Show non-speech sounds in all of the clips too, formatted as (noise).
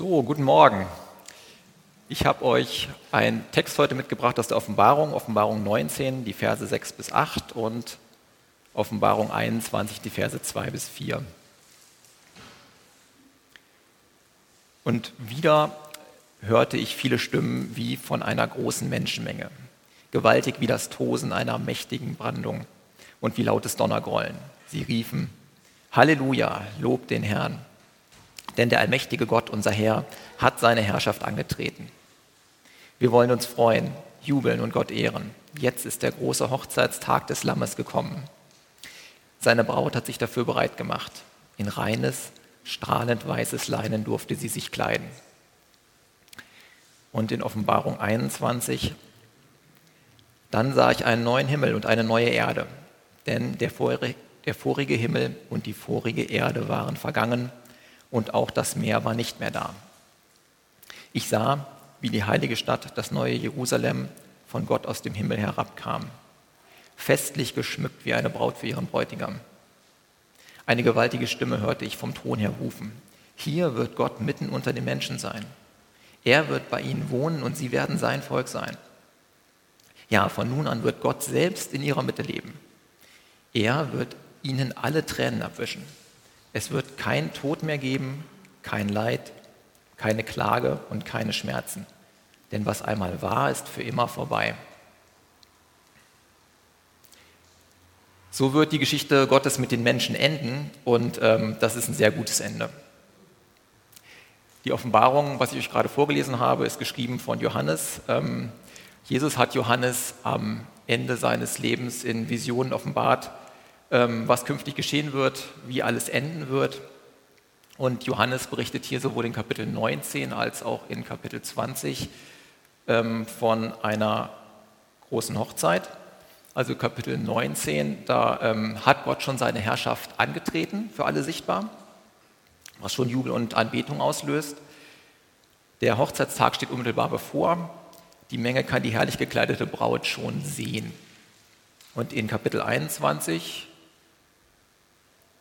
So, guten Morgen. Ich habe euch einen Text heute mitgebracht aus der Offenbarung, Offenbarung 19, die Verse 6 bis 8 und Offenbarung 21, die Verse 2 bis 4. Und wieder hörte ich viele Stimmen wie von einer großen Menschenmenge, gewaltig wie das Tosen einer mächtigen Brandung und wie lautes Donnergrollen. Sie riefen, Halleluja, lob den Herrn denn der allmächtige Gott, unser Herr, hat seine Herrschaft angetreten. Wir wollen uns freuen, jubeln und Gott ehren. Jetzt ist der große Hochzeitstag des Lammes gekommen. Seine Braut hat sich dafür bereit gemacht. In reines, strahlend weißes Leinen durfte sie sich kleiden. Und in Offenbarung 21, dann sah ich einen neuen Himmel und eine neue Erde, denn der vorige, der vorige Himmel und die vorige Erde waren vergangen und auch das Meer war nicht mehr da. Ich sah, wie die heilige Stadt, das neue Jerusalem, von Gott aus dem Himmel herabkam, festlich geschmückt wie eine Braut für ihren Bräutigam. Eine gewaltige Stimme hörte ich vom Thron her rufen. Hier wird Gott mitten unter den Menschen sein. Er wird bei ihnen wohnen und sie werden sein Volk sein. Ja, von nun an wird Gott selbst in ihrer Mitte leben. Er wird ihnen alle Tränen abwischen. Es wird kein Tod mehr geben, kein Leid, keine Klage und keine Schmerzen. Denn was einmal war, ist für immer vorbei. So wird die Geschichte Gottes mit den Menschen enden und ähm, das ist ein sehr gutes Ende. Die Offenbarung, was ich euch gerade vorgelesen habe, ist geschrieben von Johannes. Ähm, Jesus hat Johannes am Ende seines Lebens in Visionen offenbart, was künftig geschehen wird, wie alles enden wird. Und Johannes berichtet hier sowohl in Kapitel 19 als auch in Kapitel 20 ähm, von einer großen Hochzeit. Also Kapitel 19, da ähm, hat Gott schon seine Herrschaft angetreten, für alle sichtbar, was schon Jubel und Anbetung auslöst. Der Hochzeitstag steht unmittelbar bevor. Die Menge kann die herrlich gekleidete Braut schon sehen. Und in Kapitel 21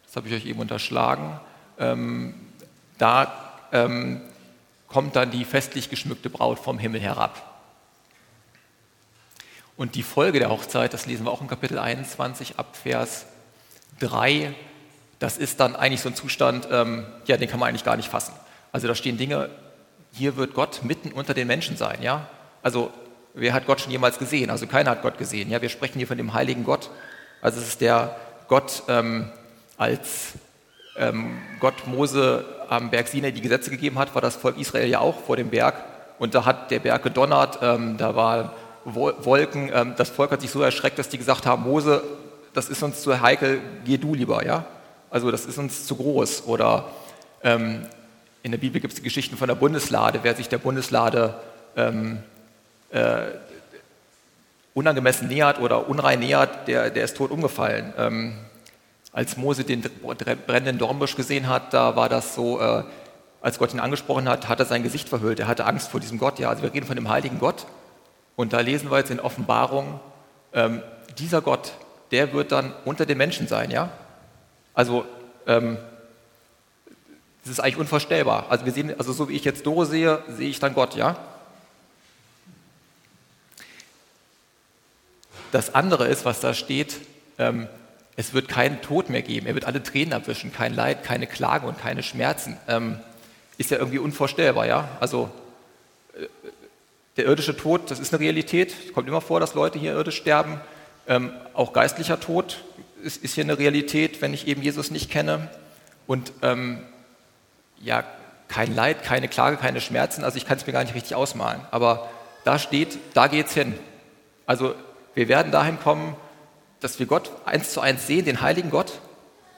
das habe ich euch eben unterschlagen, ähm, da ähm, kommt dann die festlich geschmückte Braut vom Himmel herab. Und die Folge der Hochzeit, das lesen wir auch in Kapitel 21 ab Vers 3, das ist dann eigentlich so ein Zustand, ähm, ja, den kann man eigentlich gar nicht fassen. Also da stehen Dinge, hier wird Gott mitten unter den Menschen sein, ja. Also wer hat Gott schon jemals gesehen? Also keiner hat Gott gesehen, ja. Wir sprechen hier von dem heiligen Gott. Also es ist der Gott, ähm, als ähm, Gott Mose am Berg Sinai die Gesetze gegeben hat, war das Volk Israel ja auch vor dem Berg. Und da hat der Berg gedonnert, ähm, da waren Wolken. Ähm, das Volk hat sich so erschreckt, dass die gesagt haben, Mose, das ist uns zu heikel, geh du lieber, ja? Also das ist uns zu groß. Oder ähm, in der Bibel gibt es Geschichten von der Bundeslade. Wer sich der Bundeslade ähm, äh, unangemessen nähert oder unrein nähert, der, der ist tot umgefallen. Als Mose den brennenden Dornbusch gesehen hat, da war das so, äh, als Gott ihn angesprochen hat, hat er sein Gesicht verhüllt. Er hatte Angst vor diesem Gott. Ja, also wir reden von dem heiligen Gott. Und da lesen wir jetzt in Offenbarung, ähm, dieser Gott, der wird dann unter den Menschen sein. Ja, also ähm, das ist eigentlich unvorstellbar. Also wir sehen, also so wie ich jetzt Doro sehe, sehe ich dann Gott. Ja. Das andere ist, was da steht. Ähm, es wird keinen Tod mehr geben. Er wird alle Tränen abwischen, kein Leid, keine Klage und keine Schmerzen. Ähm, ist ja irgendwie unvorstellbar, ja? Also äh, der irdische Tod, das ist eine Realität. Es kommt immer vor, dass Leute hier irdisch sterben. Ähm, auch geistlicher Tod ist, ist, hier eine Realität, wenn ich eben Jesus nicht kenne. Und ähm, ja, kein Leid, keine Klage, keine Schmerzen. Also ich kann es mir gar nicht richtig ausmalen. Aber da steht, da geht's hin. Also wir werden dahin kommen, dass wir Gott eins zu eins sehen, den heiligen Gott,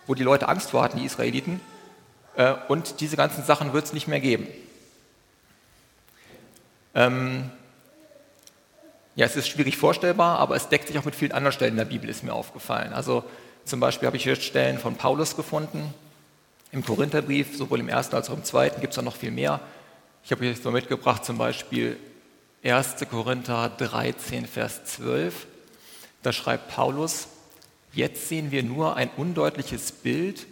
wo die Leute Angst vor hatten, die Israeliten. Äh, und diese ganzen Sachen wird es nicht mehr geben. Ähm, ja, es ist schwierig vorstellbar, aber es deckt sich auch mit vielen anderen Stellen der Bibel, ist mir aufgefallen. Also zum Beispiel habe ich hier Stellen von Paulus gefunden, im Korintherbrief, sowohl im ersten als auch im zweiten, gibt es auch noch viel mehr. Ich habe hier so mitgebracht, zum Beispiel 1. Korinther 13, Vers 12. Da schreibt Paulus, jetzt sehen wir nur ein undeutliches Bild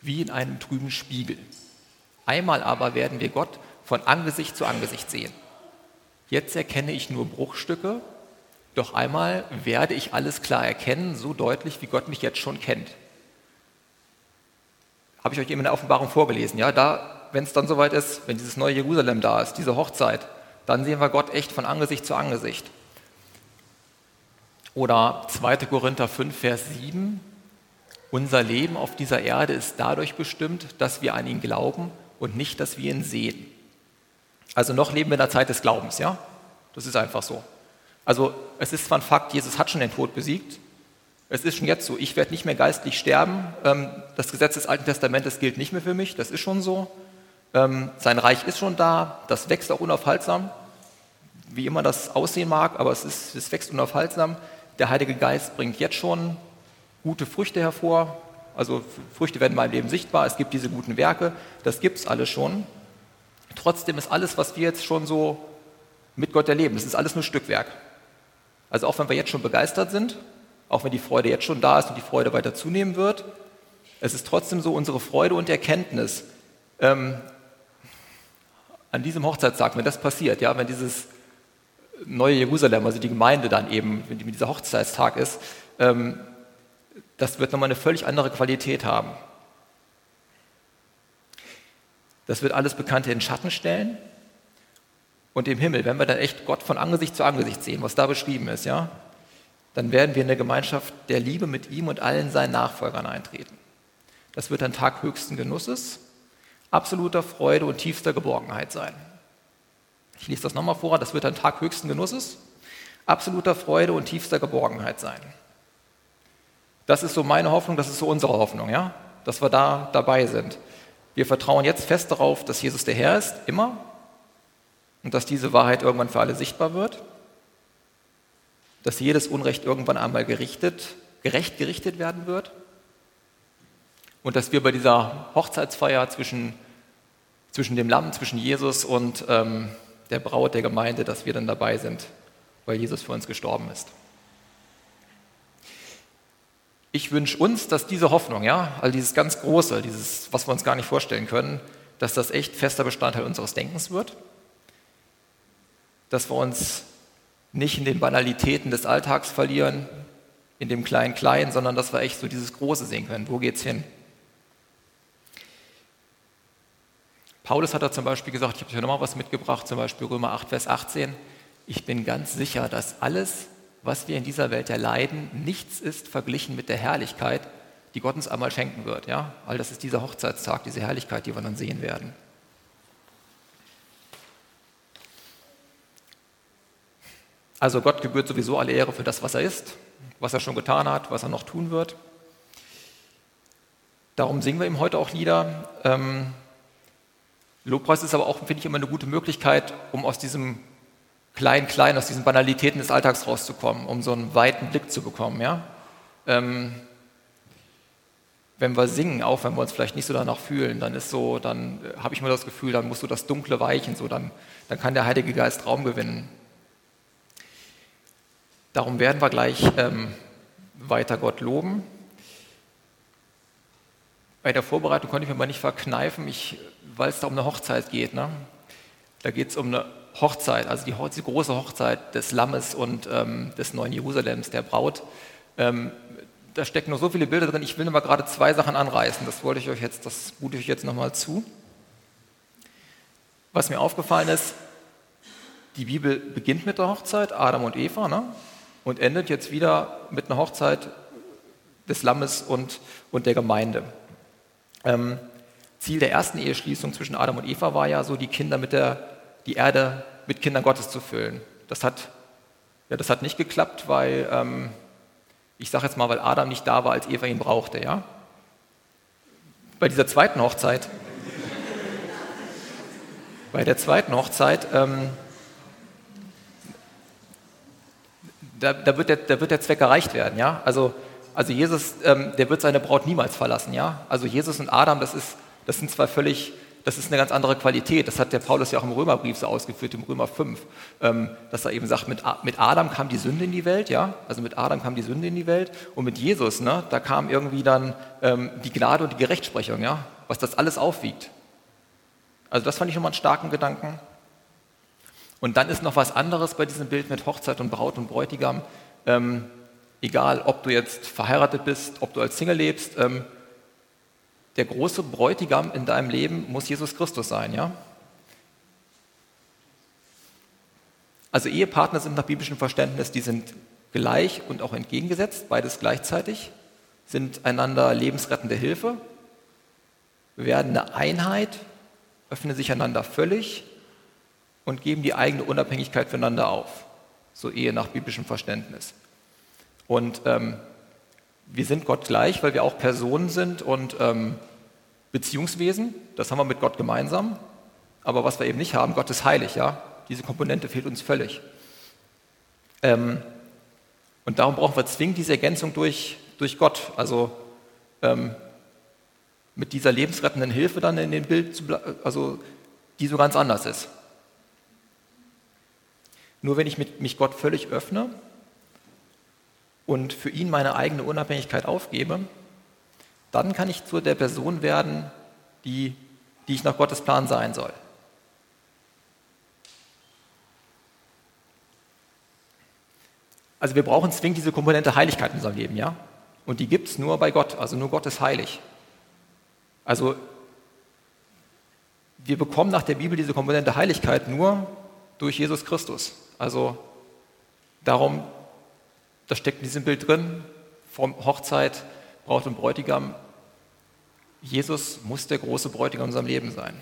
wie in einem trüben Spiegel. Einmal aber werden wir Gott von Angesicht zu Angesicht sehen. Jetzt erkenne ich nur Bruchstücke, doch einmal werde ich alles klar erkennen, so deutlich, wie Gott mich jetzt schon kennt. Habe ich euch eben in der Offenbarung vorgelesen. Ja, da, wenn es dann soweit ist, wenn dieses neue Jerusalem da ist, diese Hochzeit, dann sehen wir Gott echt von Angesicht zu Angesicht. Oder 2. Korinther 5, Vers 7. Unser Leben auf dieser Erde ist dadurch bestimmt, dass wir an ihn glauben und nicht, dass wir ihn sehen. Also noch leben wir in der Zeit des Glaubens, ja? Das ist einfach so. Also es ist zwar ein Fakt, Jesus hat schon den Tod besiegt. Es ist schon jetzt so, ich werde nicht mehr geistlich sterben. Ähm, das Gesetz des Alten Testamentes gilt nicht mehr für mich, das ist schon so. Ähm, sein Reich ist schon da, das wächst auch unaufhaltsam, wie immer das aussehen mag, aber es, ist, es wächst unaufhaltsam. Der Heilige Geist bringt jetzt schon gute Früchte hervor. Also Früchte werden in meinem Leben sichtbar. Es gibt diese guten Werke. Das gibt es alles schon. Trotzdem ist alles, was wir jetzt schon so mit Gott erleben, das ist alles nur Stückwerk. Also auch wenn wir jetzt schon begeistert sind, auch wenn die Freude jetzt schon da ist und die Freude weiter zunehmen wird, es ist trotzdem so unsere Freude und Erkenntnis ähm, an diesem Hochzeitstag, wenn das passiert, ja, wenn dieses neue Jerusalem, also die Gemeinde dann eben, wenn dieser Hochzeitstag ist, ähm, das wird nochmal eine völlig andere Qualität haben. Das wird alles Bekannte in Schatten stellen. Und im Himmel, wenn wir dann echt Gott von Angesicht zu Angesicht sehen, was da beschrieben ist, ja, dann werden wir in eine Gemeinschaft der Liebe mit ihm und allen seinen Nachfolgern eintreten. Das wird ein Tag höchsten Genusses, absoluter Freude und tiefster Geborgenheit sein. Ich lese das nochmal vor, das wird ein Tag höchsten Genusses, absoluter Freude und tiefster Geborgenheit sein. Das ist so meine Hoffnung, das ist so unsere Hoffnung, ja? dass wir da dabei sind. Wir vertrauen jetzt fest darauf, dass Jesus der Herr ist, immer, und dass diese Wahrheit irgendwann für alle sichtbar wird, dass jedes Unrecht irgendwann einmal gerichtet, gerecht gerichtet werden wird und dass wir bei dieser Hochzeitsfeier zwischen, zwischen dem Lamm, zwischen Jesus und ähm, der Braut der Gemeinde, dass wir dann dabei sind, weil Jesus für uns gestorben ist. Ich wünsche uns, dass diese Hoffnung, ja, all dieses ganz Große, dieses, was wir uns gar nicht vorstellen können, dass das echt fester Bestandteil unseres Denkens wird, dass wir uns nicht in den Banalitäten des Alltags verlieren, in dem Klein-Klein, sondern dass wir echt so dieses Große sehen können. Wo geht's hin? Paulus hat da zum Beispiel gesagt, ich habe euch nochmal was mitgebracht, zum Beispiel Römer 8, Vers 18. Ich bin ganz sicher, dass alles, was wir in dieser Welt erleiden, nichts ist verglichen mit der Herrlichkeit, die Gott uns einmal schenken wird. Ja? All das ist dieser Hochzeitstag, diese Herrlichkeit, die wir dann sehen werden. Also Gott gebührt sowieso alle Ehre für das, was er ist, was er schon getan hat, was er noch tun wird. Darum singen wir ihm heute auch Lieder. Ähm, Lobpreis ist aber auch, finde ich, immer eine gute Möglichkeit, um aus diesem klein, klein, aus diesen Banalitäten des Alltags rauszukommen, um so einen weiten Blick zu bekommen. Ja? Ähm, wenn wir singen, auch wenn wir uns vielleicht nicht so danach fühlen, dann ist so, dann äh, habe ich mir das Gefühl, dann muss so das Dunkle weichen, so dann, dann kann der Heilige Geist Raum gewinnen. Darum werden wir gleich ähm, weiter Gott loben. Bei der Vorbereitung konnte ich mir mal nicht verkneifen, weil es da um eine Hochzeit geht. Ne? Da geht es um eine Hochzeit, also die, die große Hochzeit des Lammes und ähm, des neuen Jerusalems, der Braut. Ähm, da stecken noch so viele Bilder drin. Ich will nur mal gerade zwei Sachen anreißen. Das wollte ich euch jetzt, das gute ich jetzt nochmal zu. Was mir aufgefallen ist, die Bibel beginnt mit der Hochzeit, Adam und Eva, ne? und endet jetzt wieder mit einer Hochzeit des Lammes und, und der Gemeinde. Ähm, Ziel der ersten Eheschließung zwischen Adam und Eva war ja so, die Kinder mit der die Erde mit Kindern Gottes zu füllen. Das hat, ja, das hat nicht geklappt, weil, ähm, ich sage jetzt mal, weil Adam nicht da war, als Eva ihn brauchte. Ja? Bei dieser zweiten Hochzeit, (laughs) bei der zweiten Hochzeit, ähm, da, da, wird der, da, wird der, Zweck erreicht werden. Ja? Also, also Jesus, ähm, der wird seine Braut niemals verlassen. Ja? Also Jesus und Adam, das, ist, das sind zwei völlig das ist eine ganz andere Qualität. Das hat der Paulus ja auch im Römerbrief so ausgeführt, im Römer 5, ähm, dass er eben sagt, mit, mit Adam kam die Sünde in die Welt, ja, also mit Adam kam die Sünde in die Welt und mit Jesus, ne, da kam irgendwie dann ähm, die Gnade und die Gerechtsprechung, ja, was das alles aufwiegt. Also das fand ich nochmal einen starken Gedanken. Und dann ist noch was anderes bei diesem Bild mit Hochzeit und Braut und Bräutigam. Ähm, egal, ob du jetzt verheiratet bist, ob du als Single lebst, ähm, der große Bräutigam in deinem Leben muss Jesus Christus sein, ja? Also Ehepartner sind nach biblischem Verständnis, die sind gleich und auch entgegengesetzt, beides gleichzeitig, sind einander lebensrettende Hilfe, werden eine Einheit, öffnen sich einander völlig und geben die eigene Unabhängigkeit füreinander auf. So Ehe nach biblischem Verständnis. Und ähm, wir sind Gott gleich, weil wir auch Personen sind und ähm, Beziehungswesen. Das haben wir mit Gott gemeinsam. Aber was wir eben nicht haben, Gott ist heilig, ja. Diese Komponente fehlt uns völlig. Ähm, und darum brauchen wir zwingend diese Ergänzung durch, durch Gott. Also ähm, mit dieser lebensrettenden Hilfe dann in dem Bild, also die so ganz anders ist. Nur wenn ich mich Gott völlig öffne und für ihn meine eigene Unabhängigkeit aufgebe, dann kann ich zu der Person werden, die, die ich nach Gottes Plan sein soll. Also wir brauchen zwingend diese Komponente Heiligkeit in unserem Leben, ja? Und die gibt es nur bei Gott, also nur Gott ist heilig. Also wir bekommen nach der Bibel diese Komponente Heiligkeit nur durch Jesus Christus. Also darum das steckt in diesem Bild drin, vom Hochzeit, Braut und Bräutigam. Jesus muss der große Bräutigam in unserem Leben sein.